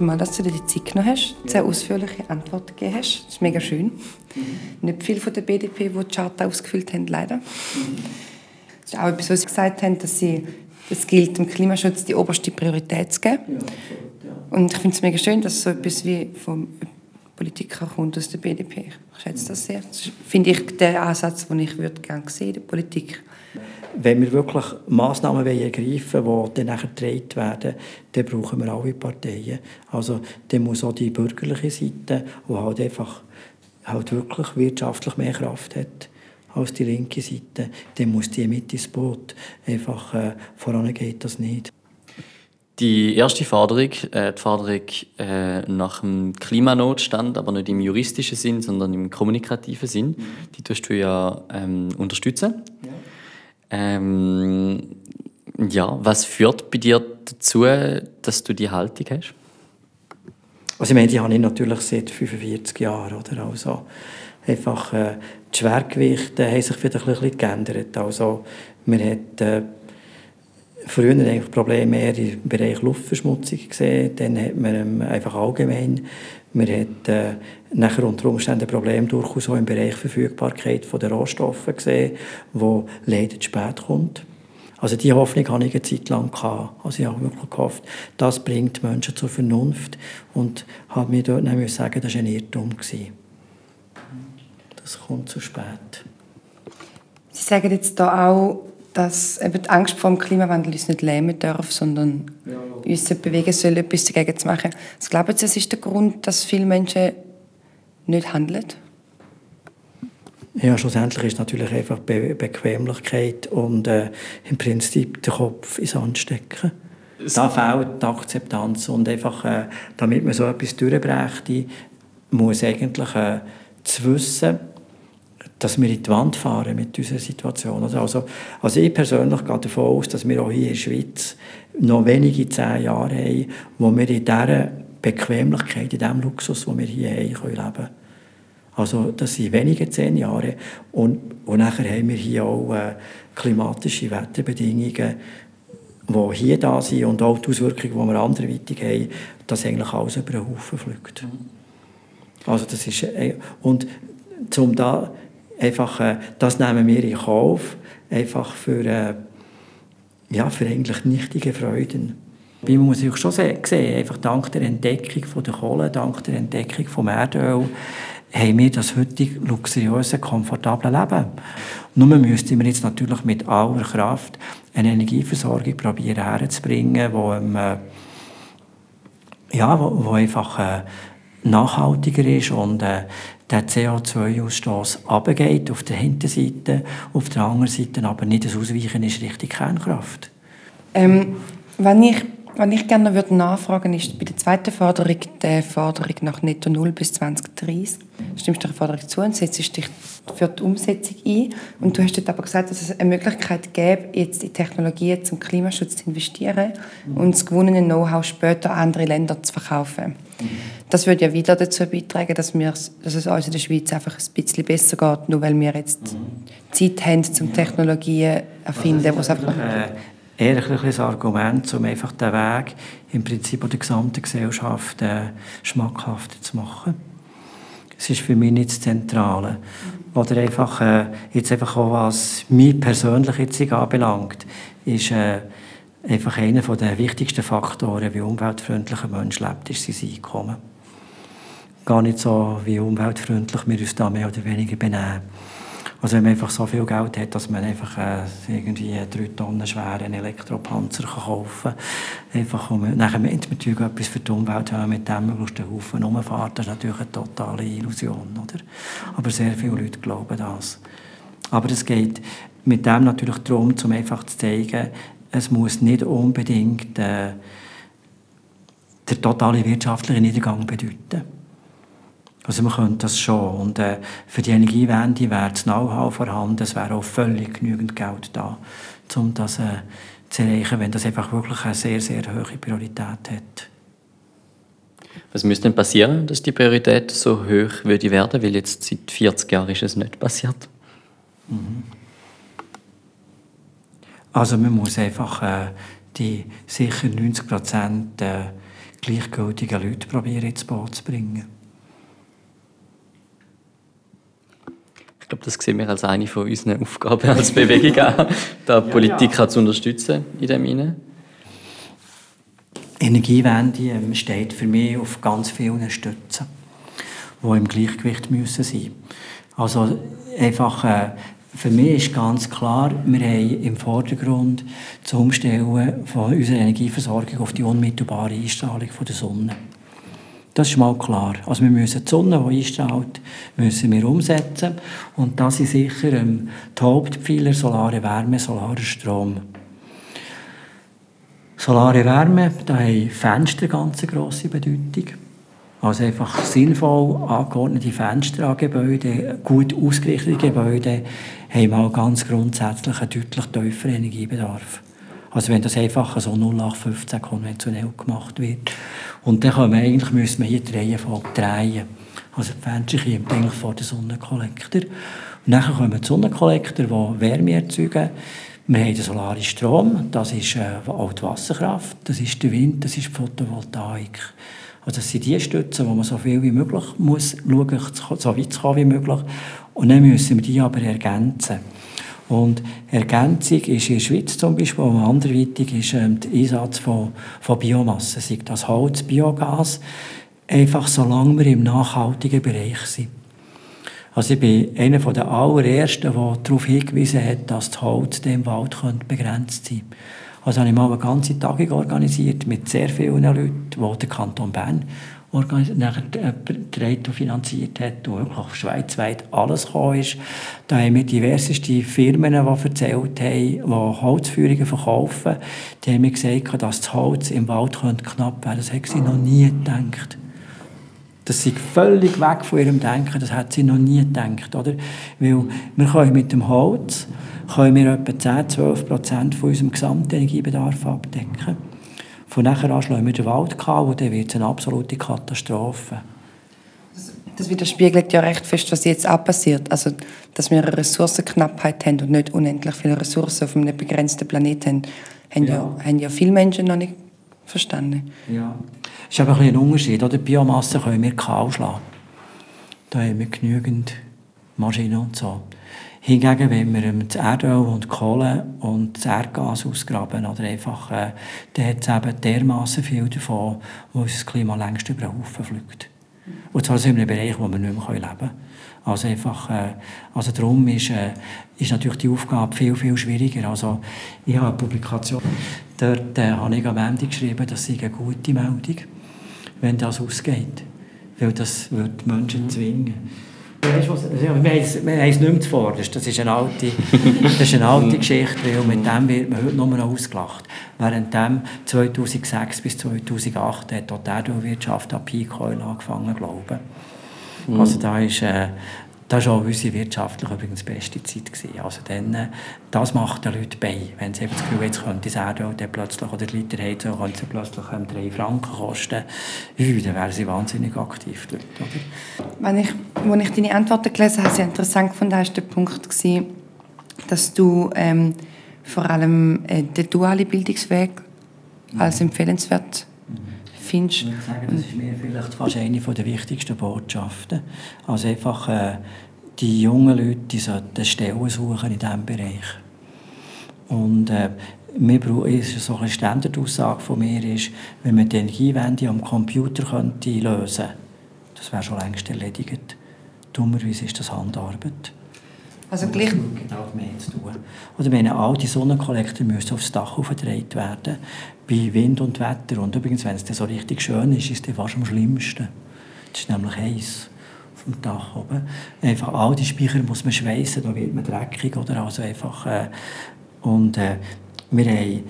mal, dass du dir die Zeit genommen hast, sehr ausführliche Antworten gegeben hast. Das ist mega schön. Mhm. Nicht viel von der BDP, die die Charta ausgefüllt haben, leider. Das ist auch etwas, was sie gesagt haben, dass sie es gilt, dem Klimaschutz die oberste Priorität zu geben. Und ich finde es mega schön, dass so etwas wie vom Politiker kommt aus der BDP. Ich schätze das sehr. Das finde ich der Ansatz, den ich würde gerne sehen in der Politik. Wenn wir wirklich Massnahmen ergreifen wollen, die dann nachher getragen werden, dann brauchen wir alle Parteien. Also dann muss auch die bürgerliche Seite, die halt einfach halt wirklich wirtschaftlich mehr Kraft hat als die linke Seite, dann muss die mit ins Boot. Einfach äh, voran geht das nicht. Die erste Forderung, äh, die Forderung äh, nach dem Klimanotstand, aber nicht im juristischen Sinn, sondern im kommunikativen Sinn, mhm. die tust du ja ähm, unterstützen. Ja. Ähm, ja, was führt bei dir dazu, dass du die Haltung hast? Also ich meine, die habe ich natürlich seit 45 Jahren. Oder? Also einfach, äh, die Schwergewichte haben sich wieder ein bisschen geändert. Also man hat äh, früher eigentlich Probleme mehr im Bereich Luftverschmutzung gesehen, dann hat man ähm, einfach allgemein, man hat äh, nachher unter Umständen Probleme durchaus auch im Bereich Verfügbarkeit der Rohstoffe gesehen, wo leider zu spät kommt. Also die Hoffnung hatte ich eine Zeit lang. Also ich habe wirklich gehofft, das bringt Menschen zur Vernunft und habe mir dort dann sagen, das war ein Irrtum. Das kommt zu spät. Sie sagen jetzt da auch, dass eben die Angst vor dem Klimawandel uns nicht lähmen darf, sondern ja. uns bewegen soll, etwas dagegen zu machen. Was glauben Sie, das ist der Grund, dass viele Menschen nicht handeln? Ja, schlussendlich ist es natürlich einfach Be Bequemlichkeit und äh, im Prinzip den Kopf ins Sand stecken. Da fehlt die Akzeptanz und einfach, äh, damit man so etwas durchbrächte, muss eigentlich äh, zu wissen, dass wir in die Wand fahren mit unserer Situation. Also, also ich persönlich gehe davon aus, dass wir auch hier in der Schweiz noch wenige zehn Jahre haben, wo wir in dieser Bequemlichkeit, in diesem Luxus, den wir hier haben, können leben können. Also das sind wenige zehn Jahre. Und, und nachher haben wir hier auch äh, klimatische Wetterbedingungen, die hier da sind und auch die Auswirkungen, die wir anderweitig haben, dass eigentlich alles über den Haufen fliegt. Also das ist, äh, und zum da einfach, äh, das nehmen wir in Kauf, einfach für, äh, ja, für eigentlich nichtige Freuden. Wie man muss sich schon sehen, einfach dank der Entdeckung von der Kohle, dank der Entdeckung vom Erdöl, haben wir das heutige luxuriöse, komfortable Leben. Nur müssten wir jetzt natürlich mit aller Kraft eine Energieversorgung probieren herzubringen, wo, ähm, ja, wo, wo einfach äh, nachhaltiger ist und äh, der CO2-Ausstoß abgeht auf der Hinterseite, auf der anderen Seite aber nicht das Ausweichen ist Richtung Kernkraft. Ähm, wenn ich was ich gerne würde nachfragen ist bei der zweiten Forderung, der Forderung nach Netto Null bis 2030. Stimmst du der Forderung zu und setzt dich für die Umsetzung ein? Und du hast dort aber gesagt, dass es eine Möglichkeit gäbe, jetzt in Technologien zum Klimaschutz zu investieren und das gewonnene Know-how später an andere Länder zu verkaufen. Das würde ja wieder dazu beitragen, dass, wir, dass es uns in der Schweiz einfach ein bisschen besser geht, nur weil wir jetzt Zeit haben, um Technologien erfinden, also es einfach äh, eher ein, ein Argument, um einfach den Weg im Prinzip der gesamten Gesellschaft äh, schmackhafter zu machen. Es ist für mich nicht das Zentrale. Oder einfach, äh, jetzt einfach auch, was mich persönlich jetzt anbelangt, ist äh, einfach einer der wichtigsten Faktoren, wie umweltfreundlich ein Mensch lebt, ist sein Einkommen. Gar nicht so, wie umweltfreundlich wir uns da mehr oder weniger benehmen. Also wenn man einfach so viel Geld hat, dass man einfach äh, irgendwie einen drei Tonnen schweren Elektropanzer kann kaufen kann. Einfach, um, nachher meint man natürlich etwas für die Umwelt, wenn man mit dem möglichst einen Haufen rumfährt. Das ist natürlich eine totale Illusion. Oder? Aber sehr viele Leute glauben das. Aber es geht mit dem natürlich darum, um einfach zu zeigen, es muss nicht unbedingt äh, der totale wirtschaftliche Niedergang bedeuten. Also man könnte das schon. Und äh, für die Energiewende wäre das Know-how vorhanden, es wäre auch völlig genügend Geld da, um das äh, zu erreichen, wenn das einfach wirklich eine sehr, sehr hohe Priorität hat. Was müsste denn passieren, dass die Priorität so hoch würde werden? Weil jetzt seit 40 Jahren ist es nicht passiert. Mhm. Also man muss einfach äh, die sicher 90 Prozent äh, gleichgültigen Leute probieren ins Boot zu bringen. Ich glaube, das sehen wir als eine von unseren Aufgaben als Bewegung an, da die Politik ja. zu unterstützen in dem Sinne. Energiewende ähm, steht für mich auf ganz vielen Stützen, die im Gleichgewicht müssen sein Also einfach, äh, für mich ist ganz klar, wir haben im Vordergrund das Umstellen von unserer Energieversorgung auf die unmittelbare Einstrahlung von der Sonne. Das ist mal klar. Also wir müssen die Sonne, die einstrahlt, müssen wir umsetzen. Und das ist sicher ähm, die Hauptpfeiler solare Wärme, solarer Strom. Solare Wärme, da haben Fenster ganz eine grosse Bedeutung. Also einfach sinnvoll angeordnete Fenster an Gebäuden, gut ausgerichtete Gebäude haben mal ganz grundsätzlich einen deutlich tieferen Energiebedarf. Also wenn das einfach so 0815 konventionell gemacht wird. Und dann kann man eigentlich, müssen wir hier die Reihenfolge drehen. Also die Fenster kommen eigentlich vor den Sonnenkollektor. Und dann kommen die Sonnenkollektor, die Wärme erzeugen. Wir haben den solaren Strom, das ist äh, auch die Wasserkraft, das ist der Wind, das ist die Photovoltaik. Also das sind die Stützen, wo man so viel wie möglich muss schauen, so weit zu kommen wie möglich. Und dann müssen wir die aber ergänzen. Und Ergänzung ist in der Schweiz zum Beispiel, und anderweitig ist ähm, der Einsatz von, von Biomasse, sei das Holz, Biogas, einfach solange wir im nachhaltigen Bereich sind. Also ich bin einer der allerersten, der darauf hingewiesen hat, dass das Holz im Wald begrenzt sein könnte. Also habe ich mal eine ganze Tagung organisiert mit sehr vielen Leuten, die der Kanton Bern nachher gedreht und finanziert hat und wirklich schweizweit alles gekommen ist. Da haben wir diverseste Firmen, die erzählt haben, die Holzführungen verkaufen. Die haben mir gesagt, dass das Holz im Wald knapp werden könnte. Das hätten sie noch nie gedacht. Das ist völlig weg von ihrem Denken, das hat sie noch nie gedacht. Oder? Weil wir können mit dem Holz können wir etwa 10, 12 Prozent von unserem Gesamtenergiebedarf abdecken. Von nachher an schlagen wir den Wald kahl und dann wird es eine absolute Katastrophe. Das widerspiegelt ja recht fest, was jetzt auch passiert. Also, dass wir eine Ressourcenknappheit haben und nicht unendlich viele Ressourcen auf einem begrenzten Planeten haben, haben ja. ja, haben ja viele Menschen noch nicht verstanden. Ja. Es ist aber ein, ein Unterschied. Oder? Biomasse können wir kahl schlagen. Da haben wir genügend Maschinen und so. Hingegen, wenn wir das Erdöl und Kohle und das Erdgas ausgraben, oder einfach, äh, dann hat es eben dermassen viel davon, wo unser Klima längst über den Haufen fliegt. Und zwar in einem Bereich, wo wir nicht mehr leben können. Also einfach, äh, also darum ist, äh, ist natürlich die Aufgabe viel, viel schwieriger. Also ich habe eine Publikation, dort äh, habe ich am Ende geschrieben, das sei eine gute Meldung, wenn das ausgeht. Weil das würde die Menschen zwingen. Weißt, was, haben es nicht mehr zuvorderst. Das ist eine alte, das ist eine alte Geschichte, weil mit dem wird man heute nur noch ausgelacht. Während 2006 bis 2008 hat auch die Erdölwirtschaft an Peak Oil angefangen, glaube ich. Mhm. Also da ist, äh, das war auch unsere wirtschaftlich übrigens beste Zeit. Gewesen. Also dann, äh, das macht den Leuten bei. Wenn sie das Gefühl jetzt könnte das Erdöl dann plötzlich, oder die Liter Heizung könnte plötzlich ähm, 3 Franken kosten, ui, dann wären sie wahnsinnig aktiv. Dort, oder? Wenn ich, als ich deine Antworten gelesen habe, sehr interessant gefunden, war der Punkt, gewesen, dass du ähm, vor allem äh, den dualen Bildungsweg als empfehlenswert findest. Ich würde sagen, das ist mir vielleicht fast eine der wichtigsten Botschaften. Also einfach, äh, die jungen Leute die sollten Stellen suchen in diesem Bereich. Und äh, wir brauchen, so eine Standardaussage von mir ist, wenn man die Energiewende am Computer könnte lösen könnte, das wäre schon längst erledigt. Dummerweise ist das Handarbeit. Also gleich... Genau mehr zu tun. Oder wenn all die Sonnenkollektor müssen aufs Dach aufgedreht werden, bei Wind und Wetter. Und übrigens, wenn es so richtig schön ist, ist es fast am schlimmsten. Es ist nämlich heiß vom Dach oben. Einfach all die Speicher muss man schweißen, da wird man dreckig oder also einfach. Äh, und äh, wir haben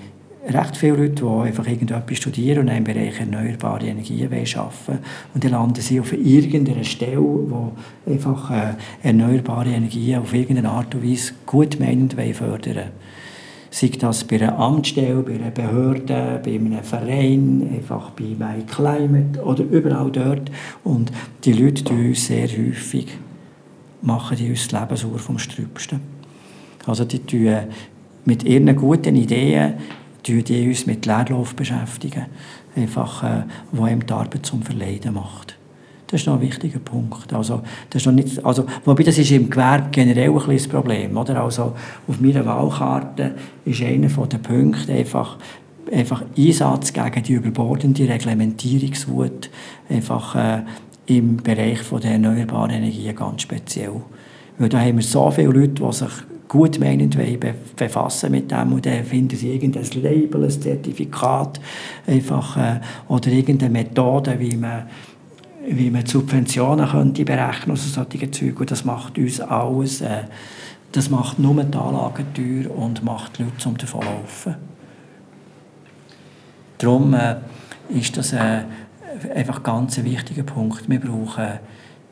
recht viele Leute, die einfach irgendetwas studieren und im Bereich erneuerbare Energien arbeiten Und dann landen sie auf irgendeiner Stelle, wo einfach äh, erneuerbare Energien auf irgendeine Art und Weise gut meinend fördern wollen. Sei das bei einer Amtsstelle, bei einer Behörde, bei einem Verein, einfach bei My Climate oder überall dort. Und die Leute tun uns sehr häufig machen die uns das Leben sauer vom Strübsten. Also die tun mit ihren guten Ideen die uns mit Leerlauf beschäftigen, einfach, äh, wo ihm die Arbeit zum Verleiden macht. Das ist noch ein wichtiger Punkt. Also, das ist noch nicht, also, wobei das ist im Gewerbe generell ein das Problem. Oder? Also, auf meiner Wahlkarte ist einer der Punkte einfach, einfach Einsatz gegen die überbordende Reglementierungswut einfach, äh, im Bereich der erneuerbaren Energien ganz speziell. Weil da haben wir so viele Leute, die sich gut meinend befassen mit dem und dann finden sie irgendein Label, ein Zertifikat einfach, äh, oder irgendeine Methode, wie man, wie man Subventionen könnte berechnen also solche Zeug. Und das macht uns alles, äh, das macht nur die Anlagen teuer und macht die Leute zum Davonlaufen. Darum äh, ist das äh, einfach ganz ein wichtiger Punkt. Wir brauchen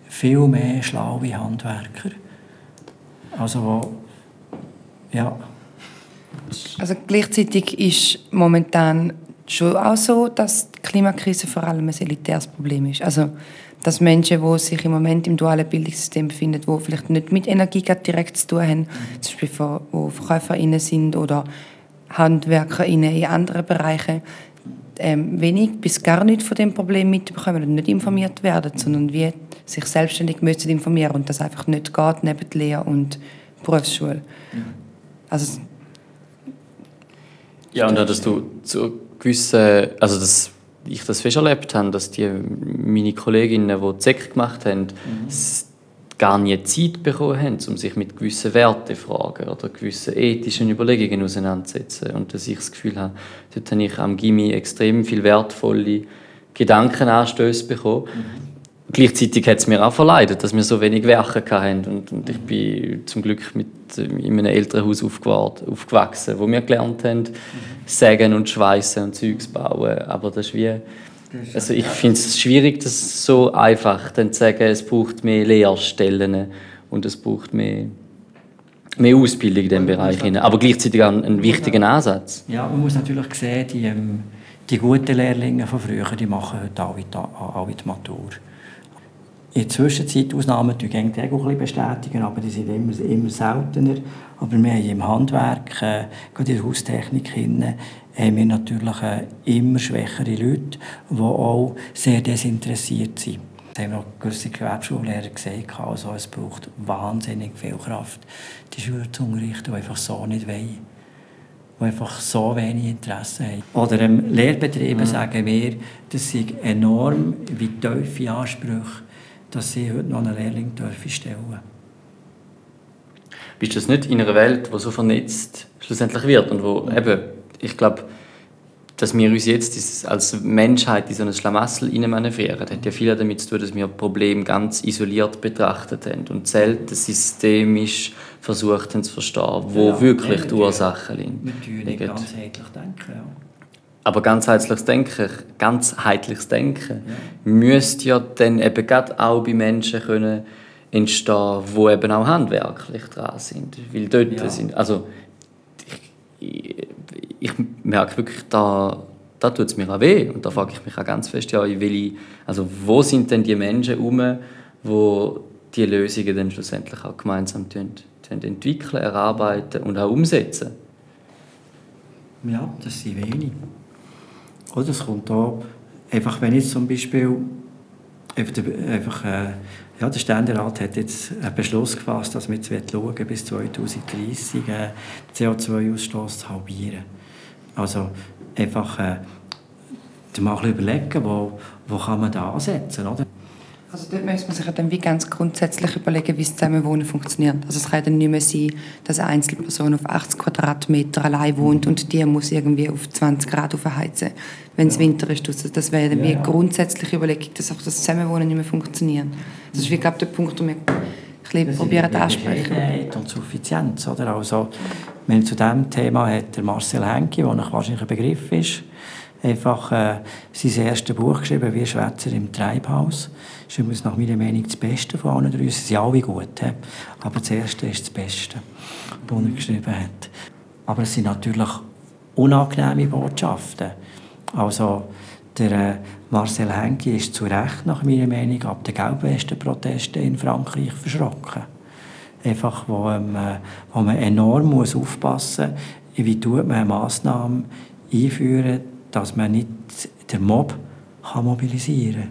viel mehr schlaue Handwerker. Also, ja. Also gleichzeitig ist momentan schon auch so, dass die Klimakrise vor allem ein elitäres Problem ist. Also dass Menschen, die sich im Moment im dualen Bildungssystem befinden, die vielleicht nicht mit Energie direkt zu tun haben, mhm. zum Beispiel die VerkäuferInnen sind oder HandwerkerInnen in anderen Bereichen, ähm, wenig bis gar nicht von dem Problem mitbekommen und nicht informiert werden, sondern wie sich selbstständig müssen informieren und das einfach nicht geht neben der Lehre und Berufsschule. Also, ja, und dass du zu gewissen, also dass ich das fest erlebt habe, dass die meine Kolleginnen, die ZEC gemacht haben, mhm. gar nie Zeit bekommen haben, um sich mit gewissen Wertefragen oder gewissen ethischen Überlegungen auseinanderzusetzen. Und dass ich das Gefühl habe, dort habe ich am Gimmi extrem viel wertvolle Gedankenanstöße bekommen. Mhm Gleichzeitig hat es mir auch verleidet, dass wir so wenig Werke hatten. Und, und ich bin zum Glück mit, in einem Elternhaus aufgewachsen, wo wir gelernt haben, sägen und schweißen und Zeugs bauen. Aber das ist wie... Also ich finde es schwierig, das so einfach dann zu sagen, es braucht mehr Lehrstellen und es braucht mehr, mehr Ausbildung in diesem Bereich. Aber gleichzeitig auch einen wichtigen Ansatz. Ja, man muss natürlich sehen, die, ähm, die guten Lehrlinge von früher, die machen heute alle die, alle die Matur in der Zwischenzeit Ausnahmen die ein bisschen bestätigen, aber die sind immer, immer seltener. Aber wir haben im Handwerk, äh, gerade in der Haustechnik, hin, haben wir natürlich äh, immer schwächere Leute, die auch sehr desinteressiert sind. Das haben auch gewisse Gewerbschullehrer gesagt. Also es braucht wahnsinnig viel Kraft, die Schüler zu unterrichten, die einfach so nicht wollen. Die einfach so wenig Interesse haben. Oder ähm, Lehrbetriebe mhm. sagen wir, das sind enorm wie tiefe Ansprüche dass sie heute noch einen Lehrling dürfen stellen Bist du das nicht in einer Welt, die so vernetzt schlussendlich wird und wo eben, ich glaube, dass wir uns jetzt als Menschheit in so ein Schlamassel manövrieren, hat ja viel damit zu tun, dass wir Probleme ganz isoliert betrachtet haben und selten systemisch versucht haben zu verstehen, wo ja, wirklich die Ursachen liegen. Wir nicht ganzheitlich denken, ja. Aber ganzheitliches Denken, ganzheitliches Denken ja. müsste ja dann eben gerade auch bei Menschen können entstehen, die eben auch handwerklich dran sind. Weil dort ja. sind, also ich, ich, merke wirklich, da, da tut es mir auch weh. Und da frage ich mich auch ganz fest, ja, welche, also wo sind denn die Menschen herum, wo die Lösungen dann schlussendlich auch gemeinsam tun, tun entwickeln, erarbeiten und auch umsetzen? Ja, das sind wenige. Oder es kommt da, einfach wenn jetzt zum Beispiel einfach, äh, ja, der Ständerat hat jetzt einen Beschluss gefasst, dass wir jetzt schauen bis 2030 äh, den CO2-Ausstoß zu halbieren. Also einfach äh, mal überlegen, wo, wo kann man da ansetzen, oder? Also dort müsste man sich dann wie ganz grundsätzlich überlegen, wie das Zusammenwohnen funktioniert. Also es kann dann nicht mehr sein, dass eine Einzelperson auf 80 Quadratmeter allein wohnt und die muss irgendwie auf 20 Grad aufheizen, wenn es ja. Winter ist. Also das wäre dann ja, wie eine grundsätzliche Überlegung, dass auch das Zusammenwohnen nicht mehr funktioniert. Das ist wie, glaube der Punkt, den wir ein probieren ansprechen. und Suffizienz, oder? Also, wenn zu diesem Thema hat der Marcel Henke, der wahrscheinlich ein Begriff ist, einfach äh, sein erstes Buch geschrieben, «Wir Schwätzer im Treibhaus». Das ist übrigens nach meiner Meinung das Beste von allen drei. Sie sind alle gut, he? aber das erste ist das Beste, das er geschrieben hat. Aber es sind natürlich unangenehme Botschaften. Also, der äh, Marcel Henke ist zu Recht, nach meiner Meinung, ab den Gelbwesten-Protesten in Frankreich verschrocken. Einfach, wo, ähm, wo man enorm muss aufpassen muss, wie tut man eine Massnahme einführen, dass man nicht den Mob kann mobilisieren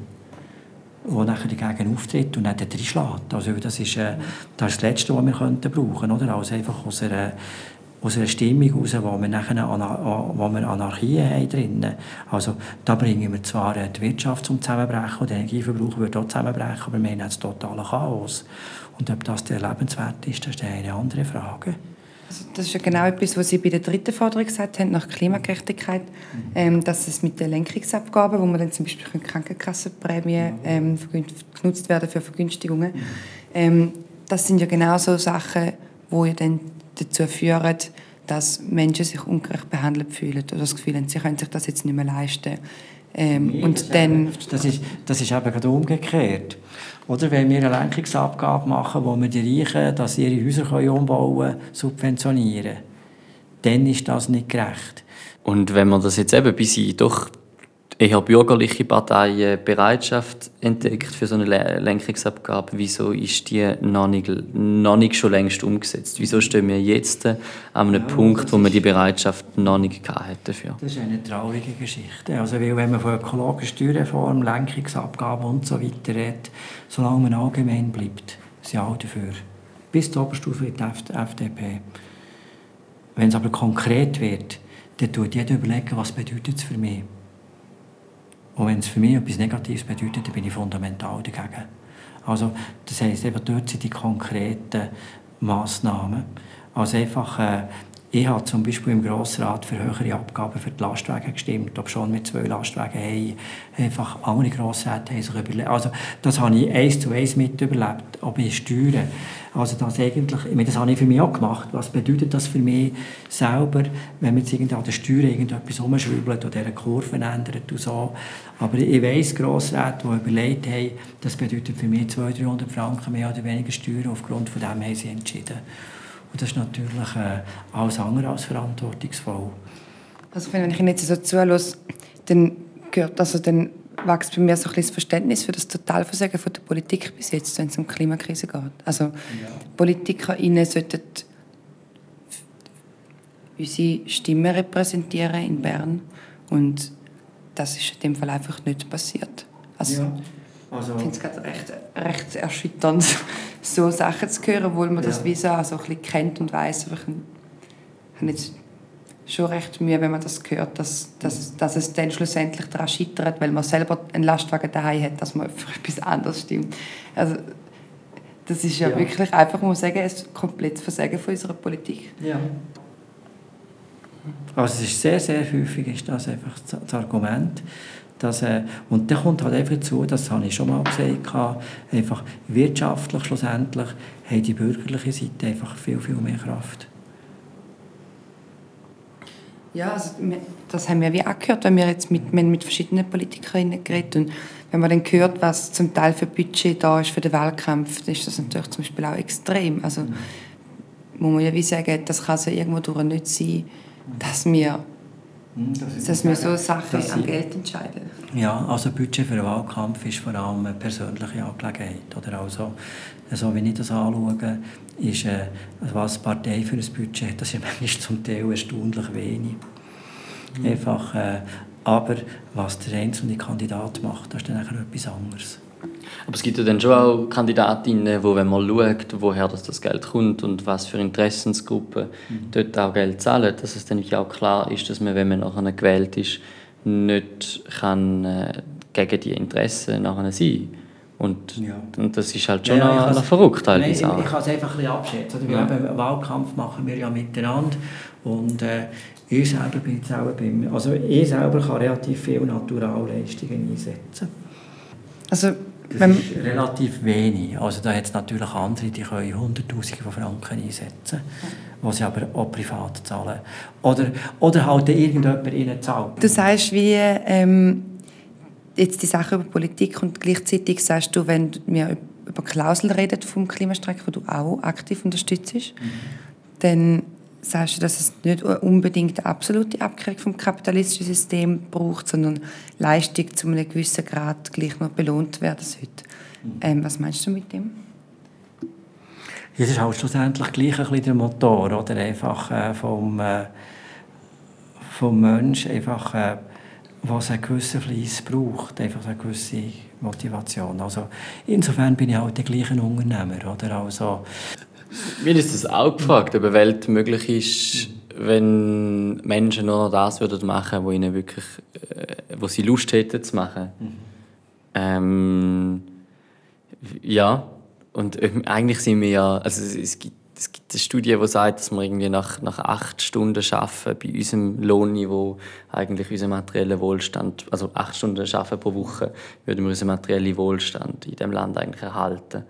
kann, der nachher dagegen auftritt und dann reinschlägt. Also das ist, äh, das ist das Letzte, was wir könnten brauchen könnten. Also einfach aus einer, aus einer Stimmung heraus, wo wir, nachher wo wir Anarchie haben drinnen. Also da bringen wir zwar die Wirtschaft zum Zusammenbrechen und der Energieverbrauch wird auch zusammenbrechen, aber wir haben das totale Chaos. Und ob das der lebenswert ist, das ist eine andere Frage. Also das ist ja genau etwas, was Sie bei der dritten Forderung gesagt haben, nach Klimagerechtigkeit, ähm, dass es mit den Lenkungsabgaben, wo man dann zum Beispiel Krankenkassenprämien ähm, genutzt werden für Vergünstigungen, ähm, das sind ja genau so Sachen, wo ja dann dazu führen, dass Menschen sich ungerecht behandelt fühlen oder das Gefühl haben, sie können sich das jetzt nicht mehr leisten. Ähm, nee, und das dann... Das ist, das ist eben gerade umgekehrt. Oder wenn wir eine Lenkungsabgabe machen, wo wir die Reichen, dass sie ihre Häuser umbauen können, subventionieren, dann ist das nicht gerecht. Und wenn man das jetzt eben bis doch eher bürgerliche Parteien Bereitschaft entdeckt für so eine Lenkungsabgabe. Wieso ist die noch nicht, noch nicht schon längst umgesetzt? Wieso stehen wir jetzt an einem ja, Punkt, wo wir die Bereitschaft noch nicht hatten dafür? Das ist eine traurige Geschichte. Also, weil wenn man von ökologischer Steuerreform, Lenkungsabgabe und so weiter redet, solange man allgemein bleibt, sind alle dafür. Bis zur Oberstufe die FDP. Wenn es aber konkret wird, dann tut jeder überlegen, was bedeutet es für mich. Und wenn es für mich etwas Negatives bedeutet, dann bin ich fundamental dagegen. Also, das heisst, eben dort sind die konkreten Massnahmen. Also einfach, äh, ich habe zum Beispiel im Grossrat für höhere Abgaben für die Lastwagen gestimmt, ob schon mit zwei Lastwagen haben. Einfach andere Grossräte haben sich überlegt. Also das habe ich eins zu eins mit überlebt, ob ich steuere. Also das eigentlich, das habe ich für mich auch gemacht. Was bedeutet das für mich selber, wenn man jetzt an der Steuer irgendetwas umschrübelt oder eine Kurve ändert und so. Aber ich weiss, Grossräte, die überlegt haben, das bedeutet für mich 200, 300 Franken mehr oder weniger Steuern, aufgrund von dem haben sie entschieden. Und das ist natürlich äh, alles andere als verantwortungsvoll. Also wenn ich Ihnen jetzt so zuhöre, dann, gehört, also dann wächst bei mir so ein das Verständnis für das Totalversagen von der Politik bis jetzt, wenn es um die Klimakrise geht. Also ja. PolitikerInnen sollten unsere Stimme repräsentieren in Bern und das ist in dem Fall einfach nicht passiert. Also, ja. Also, ich finde es gerade recht, recht erschütternd, so Sachen zu hören, obwohl man ja. das wie so, ein bisschen kennt und weiß. Aber ich habe jetzt schon recht Mühe, wenn man das hört, dass, dass, dass es dann schlussendlich daran scheitert, weil man selber einen Lastwagen daheim hat, dass man für etwas anderes stimmt. Also, das ist ja, ja. wirklich einfach, muss man sagen, ein komplettes Versagen von unserer Politik. Ja. Also es ist sehr, sehr häufig ist das einfach das Argument, dass, äh, und dann kommt halt einfach dazu, das habe ich schon mal gesagt, einfach wirtschaftlich schlussendlich hat die bürgerliche Seite einfach viel, viel mehr Kraft. Ja, also, das haben wir wie auch gehört, wenn wir jetzt mit, wir mit verschiedenen Politikerinnen geredet und wenn man dann hört, was zum Teil für Budget da ist für den Wahlkampf, dann ist das natürlich zum Beispiel auch extrem. Also mhm. muss man ja wie sagen, das kann ja irgendwo durch nicht sein, dass wir das dass wir so Sachen am Geld entscheiden. Ja, also Budget für einen Wahlkampf ist vor allem eine persönliche Angelegenheit. Oder also, also wenn ich das anschaue, ist, äh, was die Partei für ein Budget hat, das ist manchmal zum Teil erstaunlich wenig. Mhm. Einfach, äh, aber was der einzelne Kandidat macht, das ist dann etwas anderes. Aber es gibt ja dann schon auch Kandidatinnen, wo wenn man schaut, woher das, das Geld kommt und was für Interessensgruppen mhm. dort auch Geld zahlen, dass es dann auch klar ist, dass man, wenn man nachher gewählt ist, nicht kann, äh, gegen die Interessen nachher sein und, ja. und das ist halt schon ja, noch, noch verrückt teilweise nein, ich, kann es einfach ein bisschen abschätzen. Ja. Einen Wahlkampf machen wir ja miteinander und äh, ich selber bin jetzt auch beim, also ich selber kann relativ viele Naturalleistungen einsetzen. Also das ist relativ wenig. Also da hat es natürlich andere, die können Hunderttausende von Franken einsetzen, die sie aber auch privat zahlen. Oder, oder halt irgendjemand ihnen zahlt. Du sagst, wie ähm, jetzt die Sache über Politik und gleichzeitig sagst du, wenn wir über Klauseln reden vom Klimastreik, wo du auch aktiv unterstützt, mhm. dann sagst du, dass es nicht unbedingt eine absolute Abkehrung vom kapitalistischen System braucht, sondern Leistung zu einem gewissen Grad gleich noch belohnt werden sollte. Ähm, was meinst du mit dem? Es ist halt schlussendlich gleich ein bisschen der Motor, oder? Einfach äh, vom, äh, vom Menschen einfach, äh, was einen gewissen Fleiss braucht, einfach eine gewisse Motivation. Also insofern bin ich halt der gleiche Unternehmer, oder? Also, Mir ist das auch gefragt, ob eine Welt möglich ist, wenn Menschen nur noch das würden machen, wo ihnen wirklich, äh, wo sie Lust hätten zu machen. Mhm. Ähm, ja, und eigentlich sind wir ja, also es gibt, es gibt eine Studie, die sagt, dass wir irgendwie nach, nach acht Stunden arbeiten bei unserem Lohnniveau eigentlich unseren materiellen Wohlstand, also acht Stunden arbeiten pro Woche, würden wir unseren materiellen Wohlstand in dem Land eigentlich erhalten.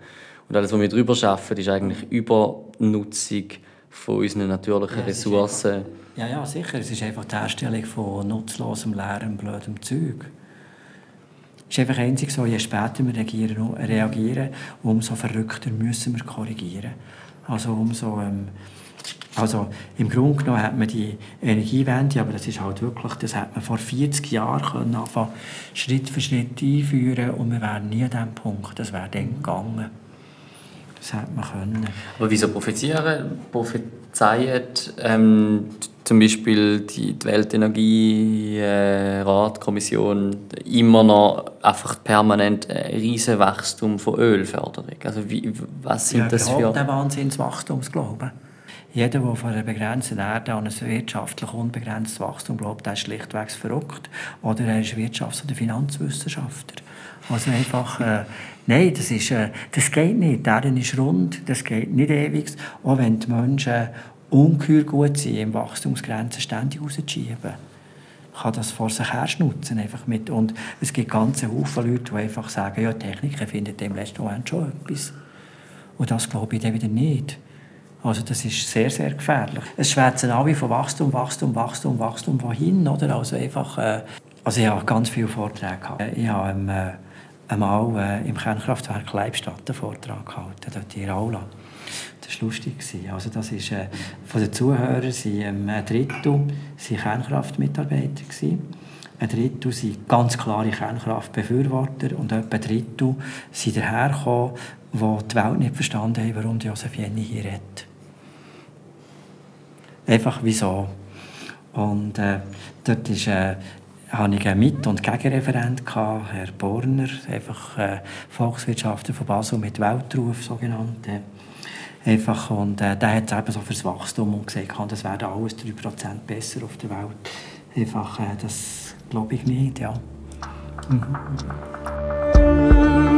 Und alles, was wir darüber schaffen, ist eigentlich Übernutzung von unseren natürlichen ja, Ressourcen. Einfach, ja, ja, sicher. Es ist einfach die Herstellung von nutzlosem, leerem, blödem Zeug. Es ist einfach einzig so, je später wir reagieren, reagieren umso verrückter müssen wir korrigieren. Also umso... Ähm, also im Grunde genommen hat man die Energiewende, aber das ist halt wirklich, das hat man vor 40 Jahren können anfangen, Schritt für Schritt einführen und wir wären nie an diesem Punkt. Das wäre dann gegangen. Das hätte man können. Aber wieso prophezieren, prophezeien ähm, zum Beispiel die, die Weltenergieratkommission äh, immer noch einfach permanent ein riesen Wachstum von Ölförderung? Also wie, was sind ja, das für... Ja, Wahnsinnswachstumsglauben. Jeder, der von einer begrenzten Erde an ein wirtschaftlich unbegrenztes Wachstum glaubt, der ist schlichtweg verrückt. Oder er ist Wirtschafts- oder Finanzwissenschaftler. Also einfach, äh, nein, das, ist, äh, das geht nicht. Der ist rund, das geht nicht ewig. Auch wenn die Menschen ungeheuer gut sind, im Wachstumsgrenzen ständig rauszuschieben, kann das vor sich her schnutzen. Einfach mit. Und es gibt ganze Haufen Leute, die einfach sagen, ja, Technik findet im letzten Moment schon etwas. Und das glaube ich dann wieder nicht. Also das ist sehr, sehr gefährlich. Es schwätzen alle von Wachstum, Wachstum, Wachstum, Wachstum, wohin, oder? Also einfach, äh, also ich habe ganz viele Vorträge gehabt. Ich habe ähm, äh, einmal äh, im Kernkraftwerk Leibstadt einen Vortrag gehalten, dort in Aula. Das war lustig. Also das ist, äh, von den Zuhörern waren ähm, ein Drittel Kernkraftmitarbeiter. Ein Drittel sind ganz klare Kernkraftbefürworter und etwa ein Drittel sind dahergekommen, die die Welt nicht verstanden haben, warum Josef Jenny hier redet. Einfach wieso. Und äh, dort ist, äh, hatte ich einen Mit- und Gegenreferent, Herr Borner, einfach äh, von Basel mit Weltruf, sogenannt. Einfach, und äh, der hat eben so fürs Wachstum und gesagt, das wäre alles 3% besser auf der Welt. Einfach, äh, das glaube ich nicht, ja. Mhm.